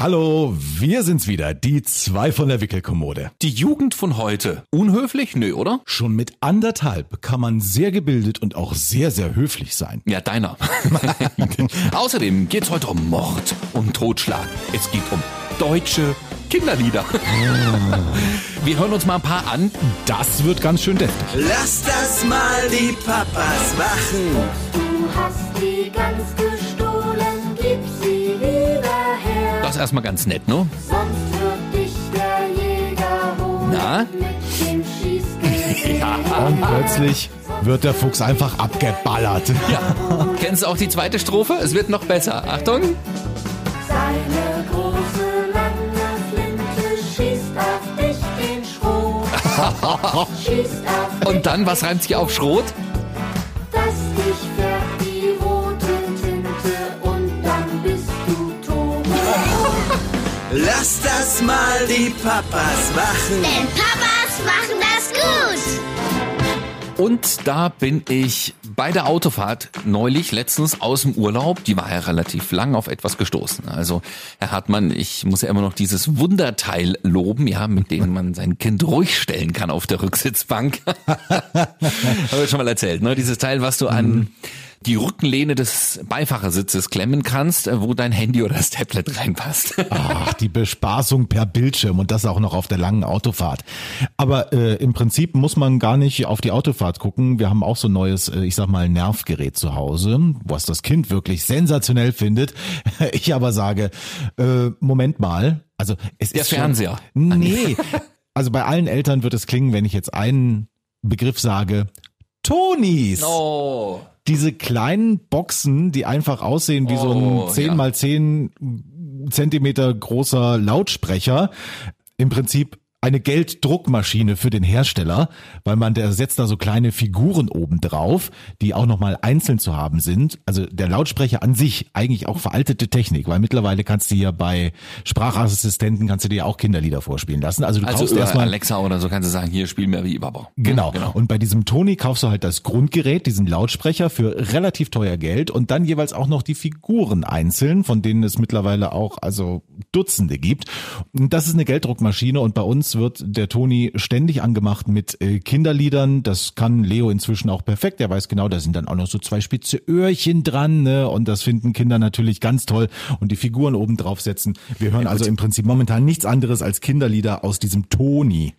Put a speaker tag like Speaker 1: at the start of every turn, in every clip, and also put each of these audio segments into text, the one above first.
Speaker 1: Hallo, wir sind's wieder, die zwei von der Wickelkommode.
Speaker 2: Die Jugend von heute. Unhöflich? Nö, oder?
Speaker 1: Schon mit anderthalb kann man sehr gebildet und auch sehr, sehr höflich sein.
Speaker 2: Ja, deiner. Außerdem geht's heute um Mord und Totschlag. Es geht um deutsche Kinderlieder. Wir hören uns mal ein paar an.
Speaker 1: Das wird ganz schön deftig.
Speaker 3: Lass das mal die Papas machen.
Speaker 4: Du hast die Gans gestohlen, gib sie.
Speaker 2: Das ist erstmal ganz nett, ne?
Speaker 4: Sonst wird dich der Jäger holen
Speaker 2: Na?
Speaker 4: mit dem Schießgerät.
Speaker 1: Und plötzlich wird der Fuchs einfach abgeballert.
Speaker 2: Ja. Kennst du auch die zweite Strophe? Es wird noch besser. Achtung.
Speaker 4: Seine große lange Flinte schießt auf dich den Schrot. schießt auf
Speaker 2: Und dann, was reimt sich auf Schrot?
Speaker 3: Lass das mal die Papas machen.
Speaker 5: Denn Papas machen das gut.
Speaker 2: Und da bin ich bei der Autofahrt neulich, letztens aus dem Urlaub, die war ja relativ lang, auf etwas gestoßen. Also, Herr Hartmann, ich muss ja immer noch dieses Wunderteil loben, ja, mit dem man sein Kind ruhig stellen kann auf der Rücksitzbank. Habe ich schon mal erzählt, ne? Dieses Teil, was du an die Rückenlehne des Beifahrersitzes klemmen kannst, äh, wo dein Handy oder das Tablet reinpasst.
Speaker 1: Ach, die Bespaßung per Bildschirm und das auch noch auf der langen Autofahrt. Aber äh, im Prinzip muss man gar nicht auf die Autofahrt gucken. Wir haben auch so ein neues, äh, ich sag mal, Nervgerät zu Hause, was das Kind wirklich sensationell findet. Ich aber sage, äh, Moment mal, also es
Speaker 2: Der
Speaker 1: ist schon-
Speaker 2: Fernseher.
Speaker 1: Nee, also bei allen Eltern wird es klingen, wenn ich jetzt einen Begriff sage, Tonis.
Speaker 2: Oh.
Speaker 1: Diese kleinen Boxen, die einfach aussehen wie so
Speaker 2: Oh,
Speaker 1: ein 10
Speaker 2: ja.
Speaker 1: mal 10 Zentimeter großer Lautsprecher. Im Prinzip eine Gelddruckmaschine für den Hersteller, weil man der setzt da so kleine Figuren oben drauf, die auch nochmal einzeln zu haben sind. Also der Lautsprecher an sich eigentlich auch veraltete Technik, weil mittlerweile kannst du ja bei Sprachassistenten kannst du dir auch Kinderlieder vorspielen lassen. Also du
Speaker 2: Also
Speaker 1: kaufst erstmal
Speaker 2: Alexa oder so kannst du sagen, hier spiel mir wie Baba.
Speaker 1: Genau. Und bei diesem Toni kaufst du halt das Grundgerät, diesen Lautsprecher für relativ teuer Geld und dann jeweils auch noch die Figuren einzeln, von denen es mittlerweile auch also Dutzende gibt. Und das ist eine Gelddruckmaschine und bei uns wird der Toni ständig angemacht mit äh, Kinderliedern. Das kann Leo inzwischen auch perfekt. Er weiß genau, da sind dann auch noch so zwei spitze Öhrchen dran, ne? Und das finden Kinder natürlich ganz toll und die Figuren oben drauf setzen. Wir hören also im Prinzip momentan nichts anderes als Kinderlieder aus diesem Toni.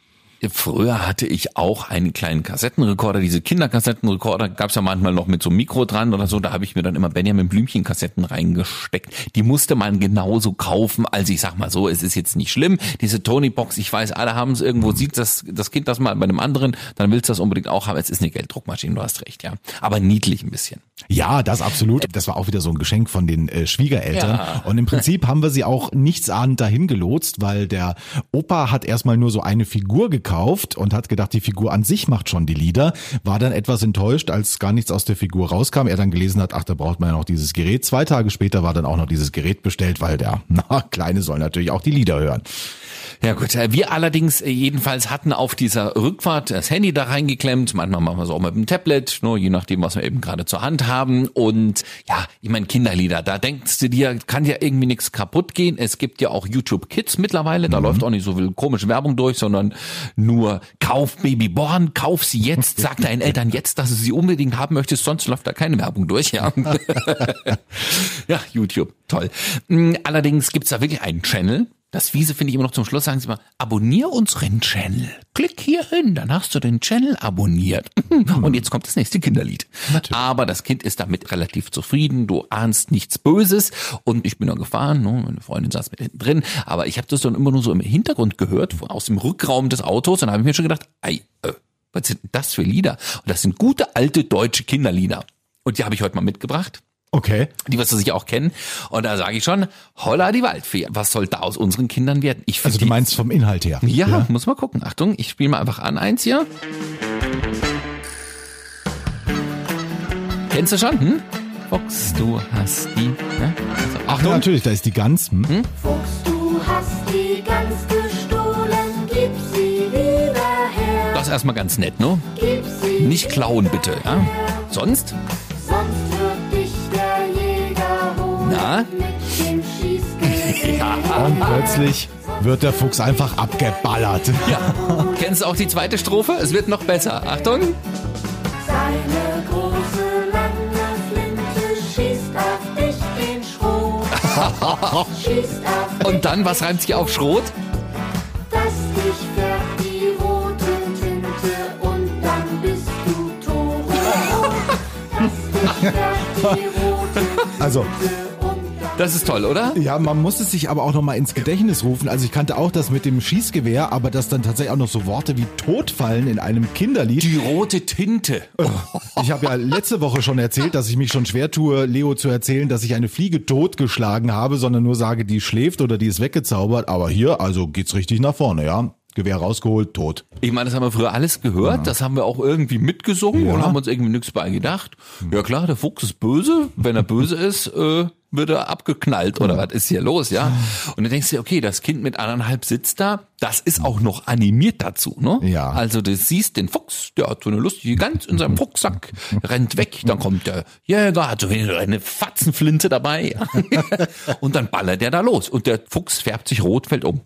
Speaker 2: Früher hatte ich auch einen kleinen Kassettenrekorder, diese Kinderkassettenrekorder gab's ja manchmal noch mit so einem Mikro dran oder so, da habe ich mir dann immer Benjamin Blümchen Kassetten reingesteckt. Die musste man genauso kaufen, also ich sag mal so, es ist jetzt nicht schlimm. Diese Tony Box, ich weiß, alle haben es irgendwo, sieht das, das Kind das mal bei einem anderen, dann willst du das unbedingt auch haben. Es ist eine Gelddruckmaschine, du hast recht, ja. Aber niedlich ein bisschen.
Speaker 1: Ja, das absolut. Das war auch wieder so ein Geschenk von den äh, Schwiegereltern.
Speaker 2: Ja.
Speaker 1: Und im Prinzip haben wir sie auch nichtsahnend dahin gelotst, weil der Opa hat erstmal nur so eine Figur gekauft und hat gedacht, die Figur an sich macht schon die Lieder. War dann etwas enttäuscht, als gar nichts aus der Figur rauskam. Er dann gelesen hat, ach, da braucht man ja noch dieses Gerät. Zwei Tage später war dann auch noch dieses Gerät bestellt, weil der na, Kleine soll natürlich auch die Lieder hören.
Speaker 2: Ja gut, äh, wir allerdings äh, jedenfalls hatten auf dieser Rückfahrt das Handy da reingeklemmt. Manchmal machen wir es auch mit dem Tablet, nur je nachdem, was wir eben gerade zur Hand haben. Und ja, ich meine Kinderlieder, da denkst du dir, kann ja irgendwie nichts kaputt gehen. Es gibt ja auch YouTube Kids mittlerweile, da läuft auch nicht so viel komische Werbung durch, sondern nur kauf Babyborn, kauf sie jetzt, sag deinen Eltern jetzt, dass du sie unbedingt haben möchtest, sonst läuft da keine Werbung durch. Ja, ja YouTube, toll. Mm, Allerdings gibt's da wirklich einen Channel, das Wiese finde ich immer noch zum Schluss, sagen sie mal, abonnier unseren Channel. Klick hier hin, dann hast du den Channel abonniert. Und jetzt kommt das nächste Kinderlied. Aber das Kind ist damit relativ zufrieden, du ahnst nichts Böses. Und ich bin dann gefahren, ne, meine Freundin saß mit hinten drin, aber ich habe das dann immer nur so im Hintergrund gehört, aus dem Rückraum des Autos. Und dann habe ich mir schon gedacht, ei, äh, was sind denn das für Lieder? Und das sind gute alte deutsche Kinderlieder. Und die habe ich heute mal mitgebracht
Speaker 1: Okay.
Speaker 2: die wirst du sicher auch kennen. Und da sage ich schon, holla die Waldfee, was soll da aus unseren Kindern werden? Ich
Speaker 1: Also du
Speaker 2: die-
Speaker 1: meinst vom Inhalt her.
Speaker 2: ja, muss mal gucken. Achtung, ich spiele mal einfach an eins hier. Kennst du schon? Hm? Fox, du hast die. Ne? Also,
Speaker 1: Ach,
Speaker 2: Achtung.
Speaker 1: natürlich, da ist die Gans. Hm?
Speaker 4: Fuchs, du hast die Gans gestohlen, gib sie wieder her.
Speaker 2: Das ist erstmal ganz nett, ne?
Speaker 4: Gib sie
Speaker 2: Nicht klauen bitte, ja? Sonst?
Speaker 4: Schießgerät.
Speaker 2: Ja.
Speaker 1: Und plötzlich wird der Fuchs einfach abgeballert.
Speaker 2: ja. Kennst du auch die zweite Strophe? Es wird noch besser. Achtung.
Speaker 4: Seine große lange Flinte schießt auf dich den Schrot. schießt auf
Speaker 2: Und dann, was reimt sich auf Schrot?
Speaker 4: dass dich fährt die rote Tinte und dann bist du tot. dass dich fährt die rote
Speaker 1: Also,
Speaker 4: Tinte dann
Speaker 2: Das ist toll, oder?
Speaker 1: ja, man muss es sich aber auch noch mal ins Gedächtnis rufen. Also ich kannte auch das mit dem Schießgewehr, aber dass dann tatsächlich auch noch so Worte wie tot fallen in einem Kinderlied.
Speaker 2: Die rote Tinte.
Speaker 1: Ich habe ja letzte Woche schon erzählt, dass ich mich schon schwer tue, Leo zu erzählen, dass ich eine Fliege totgeschlagen habe, sondern nur sage, die schläft oder die ist weggezaubert. Aber hier, also geht's richtig nach vorne, ja. Gewehr rausgeholt, tot.
Speaker 2: Ich meine, das haben wir früher alles gehört, das haben wir auch irgendwie mitgesungen
Speaker 1: Ja.
Speaker 2: und haben uns irgendwie nichts bei gedacht. Ja klar, der Fuchs ist böse. Wenn er böse ist, äh, wird er abgeknallt oder was ist hier los, ja? Und dann denkst du, dir, okay, das Kind mit anderthalb sitzt da, das ist auch noch animiert dazu, ne?
Speaker 1: Ja.
Speaker 2: Also du siehst den Fuchs, der hat so eine lustige Gans in seinem Rucksack, rennt weg, dann kommt der Jäger, hat so eine Fatzenflinte dabei und dann ballert der da los und der Fuchs färbt sich rot, fällt um.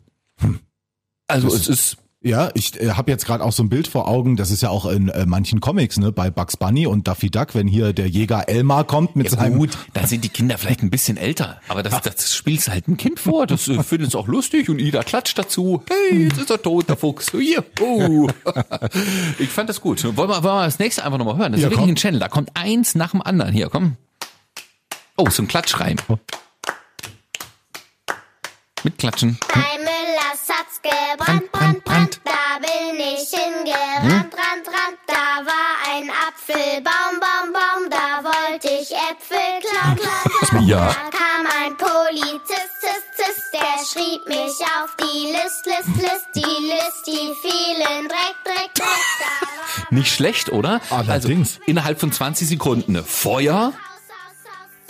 Speaker 2: Also es ist
Speaker 1: Ja, ich äh, habe jetzt gerade auch so ein Bild vor Augen, das ist ja auch in äh, manchen Comics, ne, bei Bugs Bunny und Daffy Duck, wenn hier der Jäger Elmar kommt mit
Speaker 2: Ja
Speaker 1: seinem
Speaker 2: gut, da sind die Kinder vielleicht ein bisschen älter, aber das, das spielst halt ein Kind vor, das äh, findet es auch lustig und Ida klatscht dazu. Hey, jetzt ist er tot, der Fuchs. Hier, oh. Ich fand das gut. Wollen wir, wollen wir das nächste einfach nochmal hören? Das ist
Speaker 1: Ja,
Speaker 2: wirklich
Speaker 1: komm.
Speaker 2: ein Channel, da kommt eins nach dem anderen. Hier, komm. Oh, so ein Klatschreim. Mit Klatschen.
Speaker 5: Müllers hat's gebrannt, hingerannt, rand, rand, da war ein Apfelbaum, Baum, Baum, da wollte ich Äpfel klauen, klauen, klauen.
Speaker 2: Ja.
Speaker 5: Da kam ein Polizist, zist, zist, der schrieb mich auf die List, List, List, die List, die vielen Dreck, Dreck, Dreck,
Speaker 2: Nicht schlecht, oder?
Speaker 1: Allerdings.
Speaker 2: Also innerhalb von 20 Sekunden Feuer.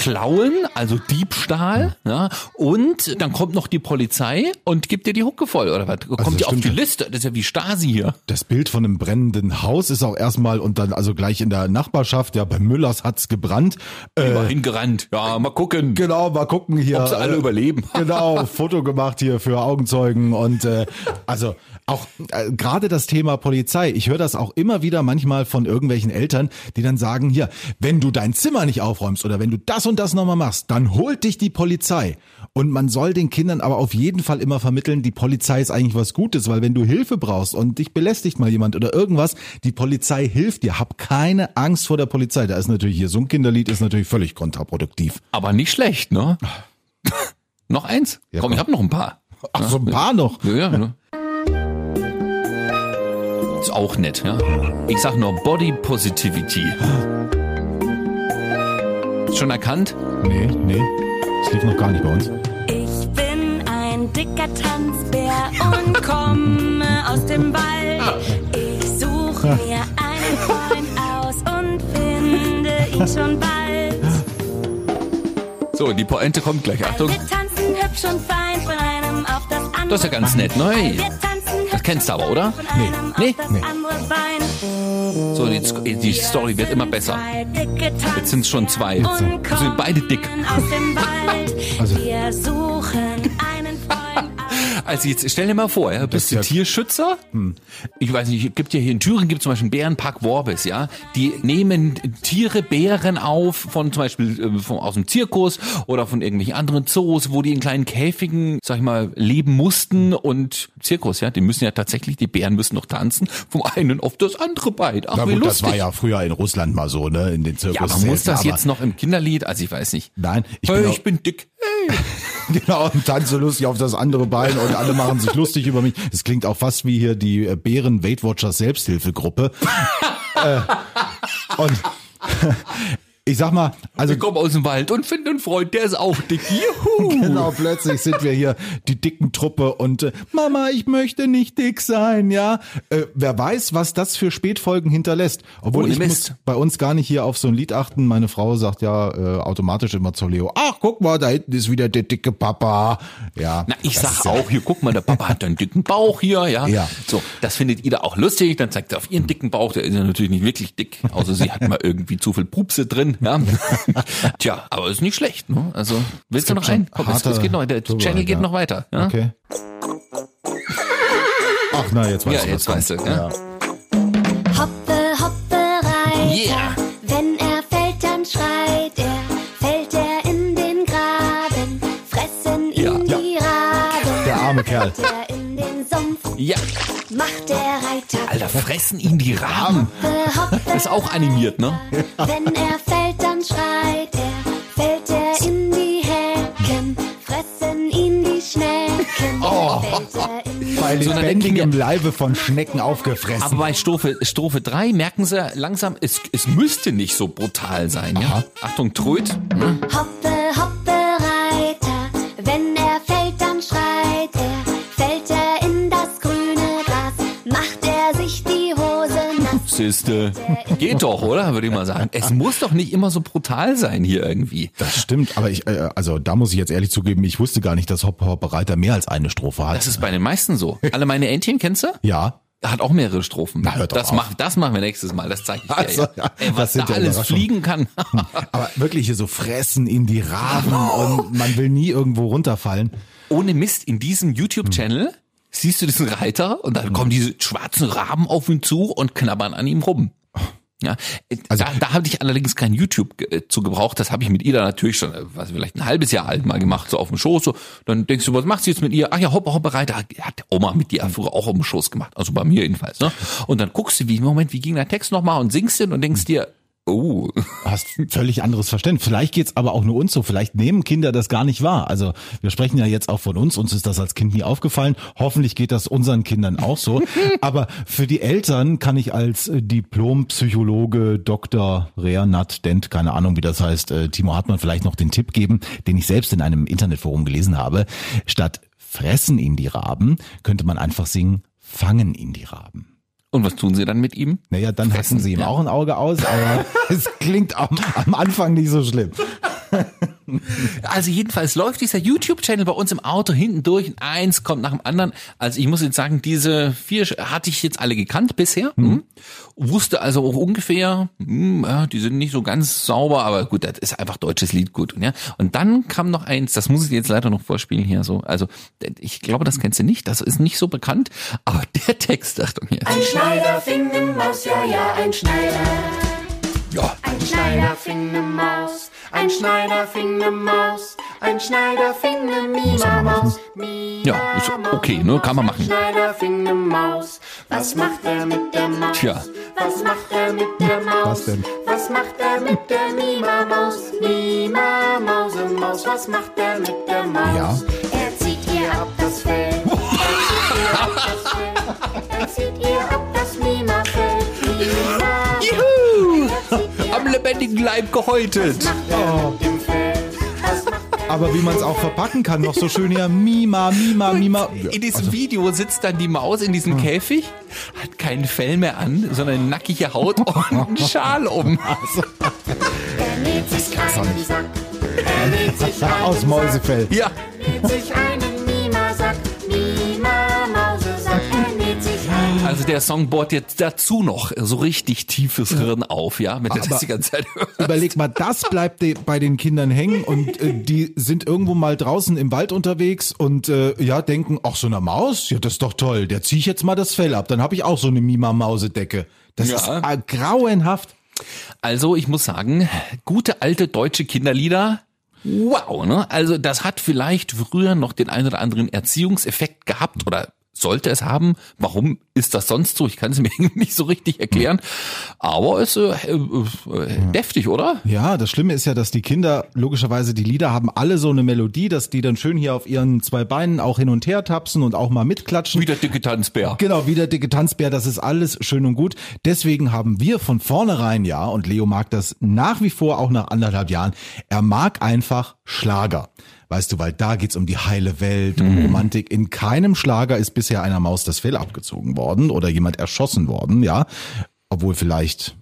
Speaker 2: Klauen, also Diebstahl, ja, und dann kommt noch die Polizei und gibt dir die Hucke voll, oder was? Kommt
Speaker 1: das
Speaker 2: die auf die
Speaker 1: ja.
Speaker 2: Liste, das ist ja wie Stasi hier.
Speaker 1: Das Bild von einem brennenden Haus ist auch erstmal und dann also gleich in der Nachbarschaft, ja, bei Müllers hat's gebrannt. Äh,
Speaker 2: Mal hingerannt, ja, mal gucken.
Speaker 1: genau, mal gucken hier.
Speaker 2: Ob sie alle
Speaker 1: äh,
Speaker 2: überleben.
Speaker 1: Genau, Foto gemacht hier für Augenzeugen und äh, also auch äh, gerade das Thema Polizei. Ich höre das auch immer wieder manchmal von irgendwelchen Eltern, die dann sagen, hier, wenn du dein Zimmer nicht aufräumst oder wenn du das und das nochmal machst, dann holt dich die Polizei. Und man soll den Kindern aber auf jeden Fall immer vermitteln, die Polizei ist eigentlich was Gutes, weil wenn du Hilfe brauchst und dich belästigt mal jemand oder irgendwas, die Polizei hilft dir. Hab keine Angst vor der Polizei. Da ist natürlich hier so ein Kinderlied ist natürlich völlig kontraproduktiv.
Speaker 2: Aber nicht schlecht, ne? noch eins?
Speaker 1: Ja,
Speaker 2: komm,
Speaker 1: komm.
Speaker 2: ich hab noch ein paar.
Speaker 1: Ach, so ein paar noch.
Speaker 2: Ja, ja, ne? Ist auch nett, ja. Ich sag nur Body Positivity. Schon erkannt?
Speaker 1: Nee, nee. Das lief noch gar nicht bei uns.
Speaker 6: Ich bin ein dicker Tanzbär und komme aus dem Wald. Ich suche mir einen Freund aus und finde ihn schon bald.
Speaker 2: So, die Pointe kommt gleich. Achtung.
Speaker 6: Wir tanzen hübsch und fein von einem auf das andere.
Speaker 2: Das ist ja ganz nett, ne? Kennst du aber, oder? Nee.
Speaker 1: Nee.
Speaker 6: Bein.
Speaker 2: So, jetzt, die Story wird immer besser. Jetzt sind's schon zwei.
Speaker 6: Tanzbären
Speaker 2: Sind sind beide dick.
Speaker 1: Also-
Speaker 2: Also jetzt stell dir mal vor, ja, bist du
Speaker 1: ja-
Speaker 2: Tierschützer? Ich weiß nicht, gibt ja hier in Thüringen gibt zum Beispiel einen Bärenpark Worbis, ja. Die nehmen Tiere, Bären auf von zum Beispiel äh, von, aus dem Zirkus oder von irgendwelchen anderen Zoos, wo die in kleinen Käfigen, sag ich mal, leben mussten und Zirkus, ja, die müssen ja tatsächlich, die Bären müssen noch tanzen vom einen auf das andere Bein. Ach,
Speaker 1: Na
Speaker 2: wie
Speaker 1: gut,
Speaker 2: lustig.
Speaker 1: das war ja früher in Russland mal so, ne, in den Zirkus.
Speaker 2: ja, aber muss das jetzt noch im Kinderlied? Also ich weiß nicht.
Speaker 1: Nein, ich
Speaker 2: hey,
Speaker 1: bin, auch,
Speaker 2: ich bin dick.
Speaker 1: Genau und tanze lustig auf das andere Bein und alle machen sich lustig über mich. Das klingt auch fast wie hier die äh, Bären Weight Watchers Selbsthilfegruppe. äh, und ich sag mal, also
Speaker 2: Ich komme aus dem Wald und finde einen Freund, der ist auch dick. Juhu.
Speaker 1: Genau, plötzlich sind wir hier die dicken Truppe und äh, Mama, ich möchte nicht dick sein, ja. Äh, wer weiß, was das für Spätfolgen hinterlässt. Obwohl
Speaker 2: Ohne
Speaker 1: ich
Speaker 2: Mist.
Speaker 1: muss bei uns gar nicht hier auf so ein Lied achten. Meine Frau sagt ja äh, automatisch immer zu Leo, ach, guck mal, da hinten ist wieder der dicke Papa. Ja.
Speaker 2: Na, ich sag
Speaker 1: ja-
Speaker 2: auch, hier, guck mal, der Papa hat einen dicken Bauch hier, ja.
Speaker 1: Ja.
Speaker 2: So, das findet Ida auch lustig, dann zeigt er auf ihren dicken Bauch, der ist ja natürlich nicht wirklich dick, außer sie hat mal irgendwie zu viel Pupse drin, Nein, ja. Tja, aber ist nicht schlecht, ne? Also, willst du noch einen? Komm, es, es geht noch, der
Speaker 1: Turbo,
Speaker 2: Channel geht
Speaker 1: ja.
Speaker 2: noch weiter. Ja?
Speaker 1: Okay. Ach na, jetzt weißt
Speaker 2: Ja,
Speaker 1: du.
Speaker 2: jetzt weißt du, ja.
Speaker 5: Hoppe, hoppe, Reiter.
Speaker 2: Yeah.
Speaker 5: Wenn er fällt, dann schreit er. Fällt er in den Graben, fressen ihn
Speaker 2: Ja.
Speaker 5: die Raben.
Speaker 1: Der arme Kerl.
Speaker 5: Fällt er in den Sumpf,
Speaker 2: Ja,
Speaker 5: macht der Reiter.
Speaker 2: Alter, fressen ihn die Raben.
Speaker 5: Hoppe, hoppe,
Speaker 2: Ist auch animiert, ne?
Speaker 5: Wenn er fällt, dann schreit er. Fällt er in die Hecken, fressen ihn die Schnecken.
Speaker 2: Oh.
Speaker 5: Fällt er in die
Speaker 1: Bei
Speaker 2: So,
Speaker 1: lebendigem Leibe von Schnecken aufgefressen.
Speaker 2: Aber bei Strophe, Strophe 3 merken sie langsam, es, es müsste nicht so brutal sein, ja? Achtung, Tröd. Ne? Siehste. Geht doch, oder? Würde ich mal sagen. Es muss doch nicht immer so brutal sein hier irgendwie.
Speaker 1: das stimmt, aber ich, äh, also da muss ich jetzt ehrlich zugeben, ich wusste gar nicht, dass Hoppe Hoppe Reiter mehr als eine Strophe hat.
Speaker 2: Das ist bei den meisten so. Alle meine Entchen, kennst du?
Speaker 1: ja.
Speaker 2: Hat auch mehrere Strophen.
Speaker 1: Na, hört
Speaker 2: das, mach, das machen wir nächstes Mal, das zeige ich dir.
Speaker 1: Also,
Speaker 2: ja. Ey, was da alles fliegen kann.
Speaker 1: Aber wirklich hier so fressen in die Raben und man will nie irgendwo runterfallen.
Speaker 2: Ohne Mist, in diesem YouTube-Channel siehst du diesen Reiter und dann kommen diese schwarzen Raben auf ihn zu und knabbern an ihm rum. Ja,
Speaker 1: Also-
Speaker 2: da, da habe ich allerdings kein YouTube äh, zu gebraucht. Das habe ich mit Ida natürlich schon, äh, was vielleicht ein halbes Jahr alt mal gemacht, so auf dem Schoß. So. Dann denkst du, was machst du jetzt mit ihr? Ach ja, Hoppe, Hoppe, Reiter. Hat Oma mit dir früher auch auf dem Schoß gemacht. Also bei mir jedenfalls. Ne? Und dann guckst du, wie, Moment, wie ging der Text nochmal und singst den und denkst dir, oh,
Speaker 1: Hast völlig anderes Verständnis. Vielleicht geht's aber auch nur uns so. Vielleicht nehmen Kinder das gar nicht wahr. Also wir sprechen ja jetzt auch von uns. Uns ist das als Kind nie aufgefallen. Hoffentlich geht das unseren Kindern auch so. aber für die Eltern kann ich als äh, Diplompsychologe Dr. Reanat Dent, keine Ahnung wie das heißt, äh, Timo Hartmann vielleicht noch den Tipp geben, den ich selbst in einem Internetforum gelesen habe. Statt fressen ihn die Raben, könnte man einfach singen, fangen ihn die Raben.
Speaker 2: Und was tun sie dann mit ihm?
Speaker 1: Naja, dann hacken sie ihm auch ein Auge aus, aber es klingt am, am Anfang nicht so schlimm.
Speaker 2: Also jedenfalls läuft dieser YouTube-Channel bei uns im Auto hinten durch. und Eins kommt nach dem anderen. Also ich muss jetzt sagen, diese vier hatte ich jetzt alle gekannt bisher. Hm. Wusste also auch ungefähr, hm, ja, die sind nicht so ganz sauber, aber gut, das ist einfach deutsches Lied gut. Ja. Und dann kam noch eins, das muss ich dir jetzt leider noch vorspielen hier so. Also ich glaube, das kennst du nicht, das ist nicht so bekannt, aber der Text, Achtung hier.
Speaker 4: Ein Schneider fing ne Maus, ja, ja, ein Schneider.
Speaker 2: Ja,
Speaker 4: Ein Schneider fing ne Maus, ein Schneider fing ne Maus, ein Schneider fing ne Mima-Maus.
Speaker 2: Ja, ist okay, ne? Kann man machen.
Speaker 4: Ein Schneider fing ne Maus, was macht er mit der Maus?
Speaker 2: Tja.
Speaker 4: Was macht er mit der Maus?
Speaker 1: Was denn?
Speaker 4: Was macht er mit der Mima-Maus? Mima-Mause, Maus, was macht er mit der Maus?
Speaker 1: Ja.
Speaker 4: Er zieht ihr ab das Fell. Er zieht ihr ab das Mima-Fell. Mima-Maus.
Speaker 2: lebendigen Leib gehäutet.
Speaker 4: er
Speaker 1: Aber wie man es auch verpacken kann, noch so schön hier, Mima, Mima, Mima.
Speaker 2: In diesem Video sitzt dann die Maus in diesem Käfig, hat kein Fell mehr an, sondern eine nackige Haut und einen Schal um.
Speaker 4: Er näht sich. Er sich einen
Speaker 1: Aus Mäusefell.
Speaker 2: Ja, also der Song bohrt jetzt dazu noch so richtig tiefes Hirn auf, ja, wenn du
Speaker 1: Aber-
Speaker 2: das die ganze Zeit hörst.
Speaker 1: Überleg mal, das bleibt bei den Kindern hängen und äh, die sind irgendwo mal draußen im Wald unterwegs und äh, ja denken, ach so eine Maus, ja das ist doch toll, der zieh ich jetzt mal das Fell ab, dann habe ich auch so eine Mima-Mausedecke. Das
Speaker 2: Ja.
Speaker 1: ist äh, grauenhaft.
Speaker 2: Also ich muss sagen, gute alte deutsche Kinderlieder. Wow, ne? Also das hat vielleicht früher noch den einen oder anderen Erziehungseffekt gehabt oder sollte es haben. Warum ist das sonst so? Ich kann es mir nicht so richtig erklären. Aber es ist äh, äh, deftig, oder?
Speaker 1: Ja, das Schlimme ist ja, dass die Kinder logischerweise die Lieder haben alle so eine Melodie, dass die dann schön hier auf ihren zwei Beinen auch hin und her tapsen und auch mal mitklatschen.
Speaker 2: Wie der dicke Tanzbär.
Speaker 1: Genau, wie der dicke Tanzbär, das ist alles schön und gut. Deswegen haben wir von vornherein ja, und Leo mag das nach wie vor auch nach anderthalb Jahren, er mag einfach Schlager. Weißt du, weil da geht's um die heile Welt, um Romantik. In keinem Schlager ist bisher einer Maus das Fell abgezogen worden oder jemand erschossen worden, ja. Obwohl vielleicht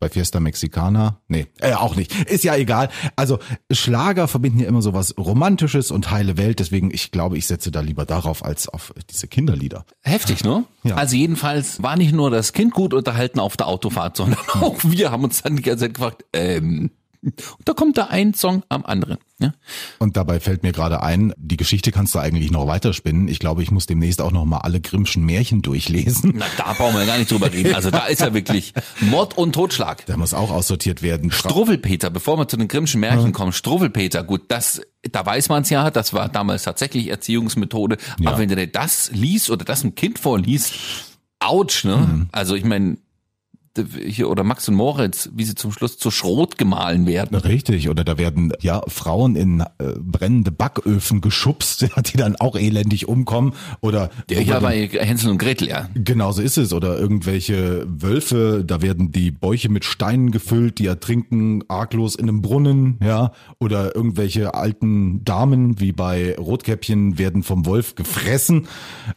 Speaker 1: bei Fiesta Mexicana? Nee, äh, auch nicht. Ist ja egal. Also Schlager verbinden ja immer so was Romantisches und heile Welt. Deswegen, ich glaube, ich setze da lieber darauf als auf diese Kinderlieder.
Speaker 2: Heftig, ne?
Speaker 1: Ja.
Speaker 2: Also jedenfalls war nicht nur das Kind gut unterhalten auf der Autofahrt, sondern auch wir haben uns dann die ganze Zeit gefragt, ähm, da kommt da ein Song am anderen. Ja?
Speaker 1: Und dabei fällt mir gerade ein, die Geschichte kannst du eigentlich noch weiterspinnen. Ich glaube, ich muss demnächst auch noch mal alle Grimmschen Märchen durchlesen.
Speaker 2: Na, da brauchen wir gar nicht drüber reden. Also da ist ja wirklich Mord und Totschlag.
Speaker 1: Da muss auch aussortiert werden.
Speaker 2: Struwwelpeter, bevor wir zu den Grimmschen Märchen kommen, Struwwelpeter, gut, das, da weiß man es ja, das war damals tatsächlich Erziehungsmethode.
Speaker 1: Ja.
Speaker 2: Aber wenn du dir das liest oder das einem Kind vorliest, ouch, ne? Also ich meine, hier oder Max und Moritz, wie sie zum Schluss zu Schrot gemahlen werden.
Speaker 1: Richtig, oder da werden ja Frauen in äh, brennende Backöfen geschubst, die dann auch elendig umkommen. Oder
Speaker 2: Ja, ja, bei Hänsel und Gretel, ja.
Speaker 1: Genau so ist es. Oder irgendwelche Wölfe, da werden die Bäuche mit Steinen gefüllt, die ertrinken arglos in einem Brunnen, ja. Oder irgendwelche alten Damen, wie bei Rotkäppchen, werden vom Wolf gefressen.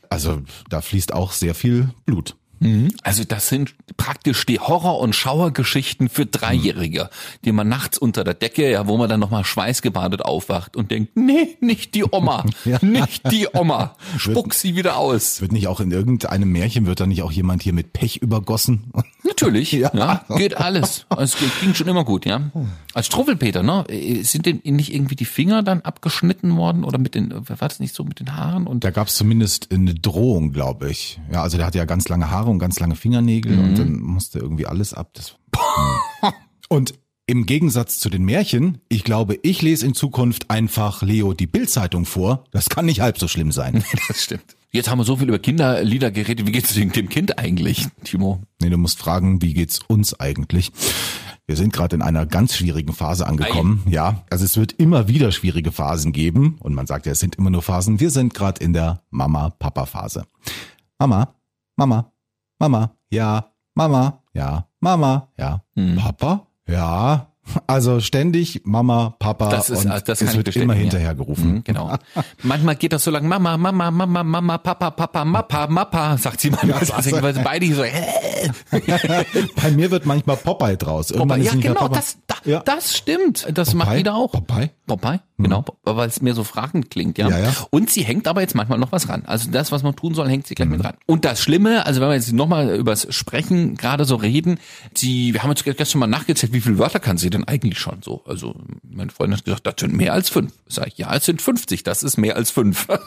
Speaker 1: Also da fließt auch sehr viel Blut.
Speaker 2: Also das sind praktisch die Horror- und Schauergeschichten für Dreijährige, die man nachts unter der Decke, ja, wo man dann nochmal schweißgebadet aufwacht und denkt, nee, nicht die Oma, nicht die Oma, spuck sie wieder aus.
Speaker 1: Wird nicht auch in irgendeinem Märchen, wird da nicht auch jemand hier mit Pech übergossen?
Speaker 2: Natürlich,
Speaker 1: Ja.
Speaker 2: ja. geht alles. Es ging schon immer gut, ja. Als Struwwelpeter, ne, sind denn nicht irgendwie die Finger dann abgeschnitten worden oder mit den, war das nicht so mit den Haaren und
Speaker 1: Da gab es zumindest eine Drohung, glaube ich. Ja, also der hatte ja ganz lange Haare und ganz lange Fingernägel und dann musste irgendwie alles ab. Das und im Gegensatz zu den Märchen, ich glaube, ich lese in Zukunft einfach Leo die Bildzeitung vor. Das kann nicht halb so schlimm sein.
Speaker 2: das stimmt. Jetzt haben wir so viel über Kinderlieder geredet. Wie geht's dem Kind eigentlich, Timo?
Speaker 1: Nee, du musst fragen, wie geht's uns eigentlich? Wir sind gerade in einer ganz schwierigen Phase angekommen. Ja, also es wird immer wieder schwierige Phasen geben. Und man sagt ja, es sind immer nur Phasen. Wir sind gerade in der Mama-Papa-Phase. Mama, Mama, Mama, ja, Mama, ja, Mama, ja, Papa, ja. Also ständig Mama, Papa
Speaker 2: Das ist,
Speaker 1: und
Speaker 2: das
Speaker 1: es wird immer
Speaker 2: ja.
Speaker 1: hinterhergerufen.
Speaker 2: Mhm, Genau. Manchmal geht das so lang, Mama, Mama, Mama, Mama, Papa, Papa, Mappa, Mappa, sagt sie manchmal.
Speaker 1: Ja,
Speaker 2: Ja, weil sie beide so, äh,
Speaker 1: Bei mir wird manchmal Popeye draus.
Speaker 2: Popeye.
Speaker 1: ist
Speaker 2: Ja, genau,
Speaker 1: Papa.
Speaker 2: das, da,
Speaker 1: Ja.
Speaker 2: das stimmt. Das macht
Speaker 1: Popeye?
Speaker 2: jeder auch.
Speaker 1: Popeye?
Speaker 2: Popeye, genau, weil es mir so fragend klingt, ja.
Speaker 1: Ja, ja.
Speaker 2: Und sie hängt aber jetzt manchmal noch was ran. Also das, was man tun soll, hängt sie gleich
Speaker 1: Mhm.
Speaker 2: mit ran. Und das Schlimme, also wenn wir jetzt nochmal übers Sprechen gerade so reden, sie, wir haben jetzt gestern mal nachgezählt, wie viele Wörter kann sie denn eigentlich schon so? Also meine Freundin hat gesagt, das sind mehr als fünf. Sag ich, ja, es sind 50, das ist mehr als fünf.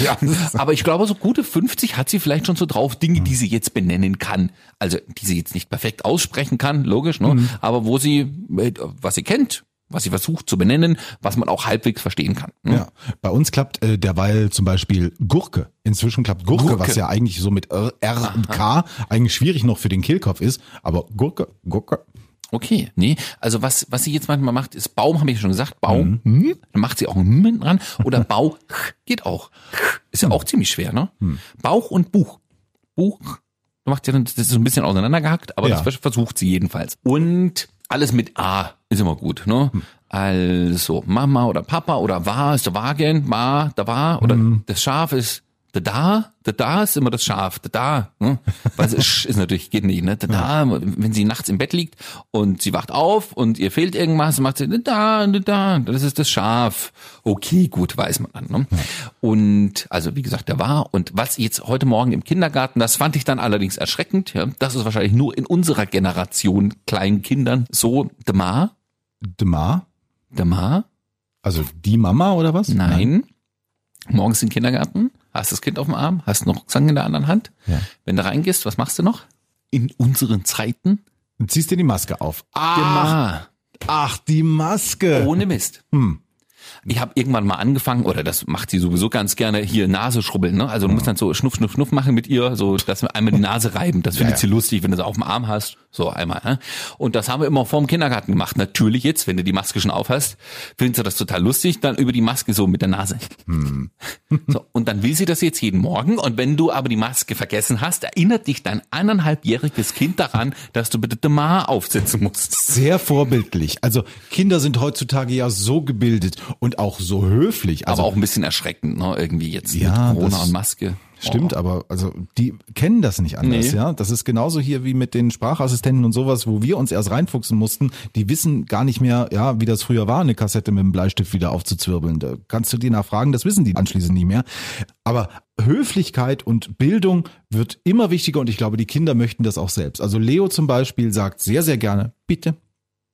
Speaker 1: Ja.
Speaker 2: Aber ich glaube, so gute 50 hat sie vielleicht schon so drauf, Dinge, die sie jetzt benennen kann. Also, die sie jetzt nicht perfekt aussprechen kann, logisch, ne?
Speaker 1: Mhm.
Speaker 2: Aber wo sie, äh, was sie kennt, was sie versucht zu benennen, was man auch halbwegs verstehen kann. Ne?
Speaker 1: Ja, bei uns klappt äh, derweil zum Beispiel Gurke. Inzwischen klappt Gurke,
Speaker 2: Gurke.
Speaker 1: was ja eigentlich so mit R, R und K eigentlich schwierig noch für den Kehlkopf ist. Aber Gurke, Gurke.
Speaker 2: Okay, nee, also was, was sie jetzt manchmal macht, ist Baum, habe ich schon gesagt, Baum,
Speaker 1: Mhm.
Speaker 2: hm, dann macht sie auch ein hm hinten dran oder Bau, geht auch. Ist ja
Speaker 1: Mhm.
Speaker 2: auch ziemlich schwer, ne? Bauch und Buch. Buch, du machst ja das ist ein bisschen auseinandergehackt, aber
Speaker 1: Ja.
Speaker 2: das versucht sie jedenfalls. Und alles mit A ist immer gut, ne?
Speaker 1: Hm.
Speaker 2: Also Mama oder Papa oder war ist der Wagen, war, da war oder
Speaker 1: Hm.
Speaker 2: das Schaf ist da da, da da ist immer das Schaf, da da, ne? Weil es ist, ist natürlich geht nicht, ne? Da da, wenn sie nachts im Bett liegt und sie wacht auf und ihr fehlt irgendwas, macht sie da, da, da, das ist das Schaf. Okay, gut, weiß man dann, ne? Und also wie gesagt, der war und was jetzt heute Morgen im Kindergarten, das fand ich dann allerdings erschreckend, ja? Das ist wahrscheinlich nur in unserer Generation kleinen Kindern so de ma,
Speaker 1: Demar?
Speaker 2: de ma,
Speaker 1: Also die Mama oder was?
Speaker 2: Nein. Morgens im Kindergarten, hast das Kind auf dem Arm, hast noch Rucksack in der anderen Hand.
Speaker 1: Ja.
Speaker 2: Wenn du reingehst, was machst du noch? In unseren Zeiten?
Speaker 1: Du ziehst dir die Maske auf. Ach,
Speaker 2: Gemar.
Speaker 1: ach die Maske.
Speaker 2: Ohne Mist.
Speaker 1: Hm.
Speaker 2: Ich habe irgendwann mal angefangen, oder das macht sie sowieso ganz gerne, hier Nase schrubbeln. Ne? Also du musst dann so schnuff, schnuff, schnuff machen mit ihr, so dass wir einmal die Nase reiben. Das findet
Speaker 1: ja.
Speaker 2: sie lustig, wenn du sie auf dem Arm hast. So einmal. Ne? Und das haben wir immer vorm Kindergarten gemacht. Natürlich jetzt, wenn du die Maske schon auf hast, findest du das total lustig, dann über die Maske so mit der Nase. So, und dann will sie das jetzt jeden Morgen. Und wenn du aber die Maske vergessen hast, erinnert dich dein eineinhalbjähriges Kind daran, dass du bitte de Ma aufsetzen musst.
Speaker 1: Sehr vorbildlich. Also Kinder sind heutzutage ja so gebildet und auch so höflich. Also
Speaker 2: aber auch ein bisschen erschreckend, ne? Irgendwie jetzt
Speaker 1: Ja,
Speaker 2: mit Corona und Maske.
Speaker 1: Stimmt, aber also die kennen das nicht anders,
Speaker 2: Nee.
Speaker 1: ja. Das ist genauso hier wie mit den Sprachassistenten und sowas, wo wir uns erst reinfuchsen mussten. Die wissen gar nicht mehr, ja, wie das früher war, eine Kassette mit dem Bleistift wieder aufzuzwirbeln. Da kannst du die nachfragen, das wissen die anschließend nicht mehr. Aber Höflichkeit und Bildung wird immer wichtiger und ich glaube, die Kinder möchten das auch selbst. Also Leo zum Beispiel sagt sehr, sehr gerne, bitte,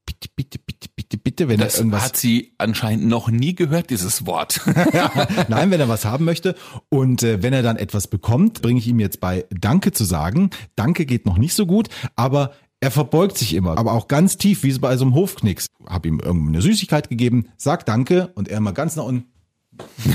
Speaker 1: bitte, bitte, bitte, bitte. bitte, wenn
Speaker 2: Das
Speaker 1: er irgendwas
Speaker 2: hat sie anscheinend noch nie gehört, dieses Wort.
Speaker 1: Nein, wenn er was haben möchte und äh, wenn er dann etwas bekommt, bringe ich ihm jetzt bei Danke zu sagen. Danke geht noch nicht so gut, aber er verbeugt sich immer, aber auch ganz tief, wie es bei so einem Hofknicks. Hab ihm irgendeine Süßigkeit gegeben, sag Danke und er mal ganz nach unten.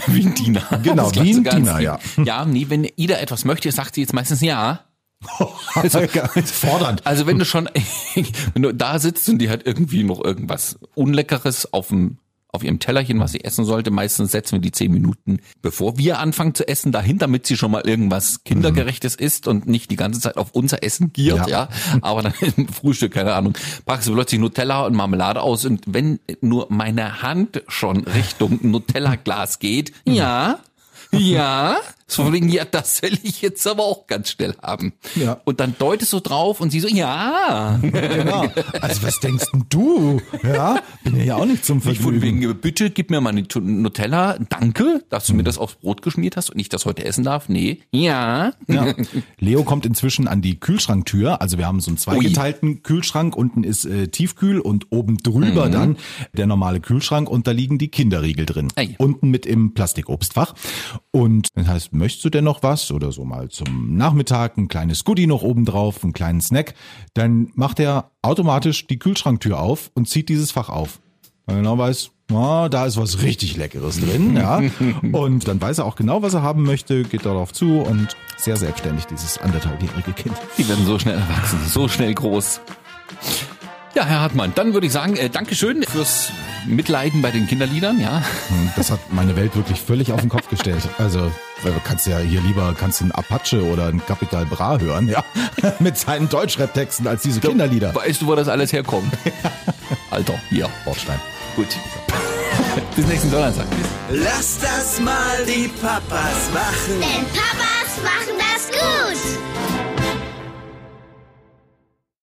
Speaker 2: wie ein Diener.
Speaker 1: Genau, wie ein Diener, ja.
Speaker 2: Ja, nee, wenn Ida etwas möchte, sagt sie jetzt meistens ja.
Speaker 1: Fordernd.
Speaker 2: Also wenn du schon, wenn du da sitzt und die hat irgendwie noch irgendwas Unleckeres auf dem auf ihrem Tellerchen, was sie essen sollte. Meistens setzen wir die zehn Minuten, bevor wir anfangen zu essen, dahin, damit sie schon mal irgendwas Kindergerechtes isst und nicht die ganze Zeit auf unser Essen giert, ja.
Speaker 1: Ja.
Speaker 2: Aber dann im Frühstück, keine Ahnung, packst du plötzlich Nutella und Marmelade aus und wenn nur meine Hand schon Richtung Nutella-Glas geht, ja, ja, so wegen, ja, das will ich jetzt aber auch ganz schnell haben.
Speaker 1: Ja.
Speaker 2: Und dann deutest du drauf und sie so, ja.
Speaker 1: Genau. Also was denkst denn du? Ja, bin ja auch nicht zum Vergnügen.
Speaker 2: wegen, bitte gib mir mal eine Nutella, danke, dass du mir das aufs Brot geschmiert hast und ich das heute essen darf. Nee, ja.
Speaker 1: Ja. Leo kommt inzwischen an die Kühlschranktür. Also wir haben so einen zweigeteilten Kühlschrank. Unten ist äh, Tiefkühl und oben drüber
Speaker 2: Mhm.
Speaker 1: dann der normale Kühlschrank und da liegen die Kinderriegel drin.
Speaker 2: Ei.
Speaker 1: Unten mit im Plastikobstfach. Und das heißt, möchtest du denn noch was oder so mal zum Nachmittag ein kleines Goodie noch oben drauf, einen kleinen Snack, dann macht er automatisch die Kühlschranktür auf und zieht dieses Fach auf. Weil er genau weiß, ah, da ist was richtig Leckeres drin, ja. Und dann weiß er auch genau, was er haben möchte, geht darauf zu und sehr selbstständig, dieses anderthalbjährige Kind.
Speaker 2: Die werden so schnell erwachsen, so schnell groß. Ja, Herr Hartmann, dann würde ich sagen, äh, Dankeschön fürs Mitleiden bei den Kinderliedern, ja.
Speaker 1: Das hat meine Welt wirklich völlig auf den Kopf gestellt. Also, weil du kannst ja hier lieber, kannst du einen Apache oder einen Capital Bra hören, ja. Mit seinen Deutschrap-Texten als diese Kinderlieder.
Speaker 2: Weißt du, wo das alles herkommt? Alter, hier.
Speaker 1: Bordstein.
Speaker 2: Gut. Bis nächsten Donnerstag.
Speaker 3: Lass das mal die Papas machen.
Speaker 5: Denn Papa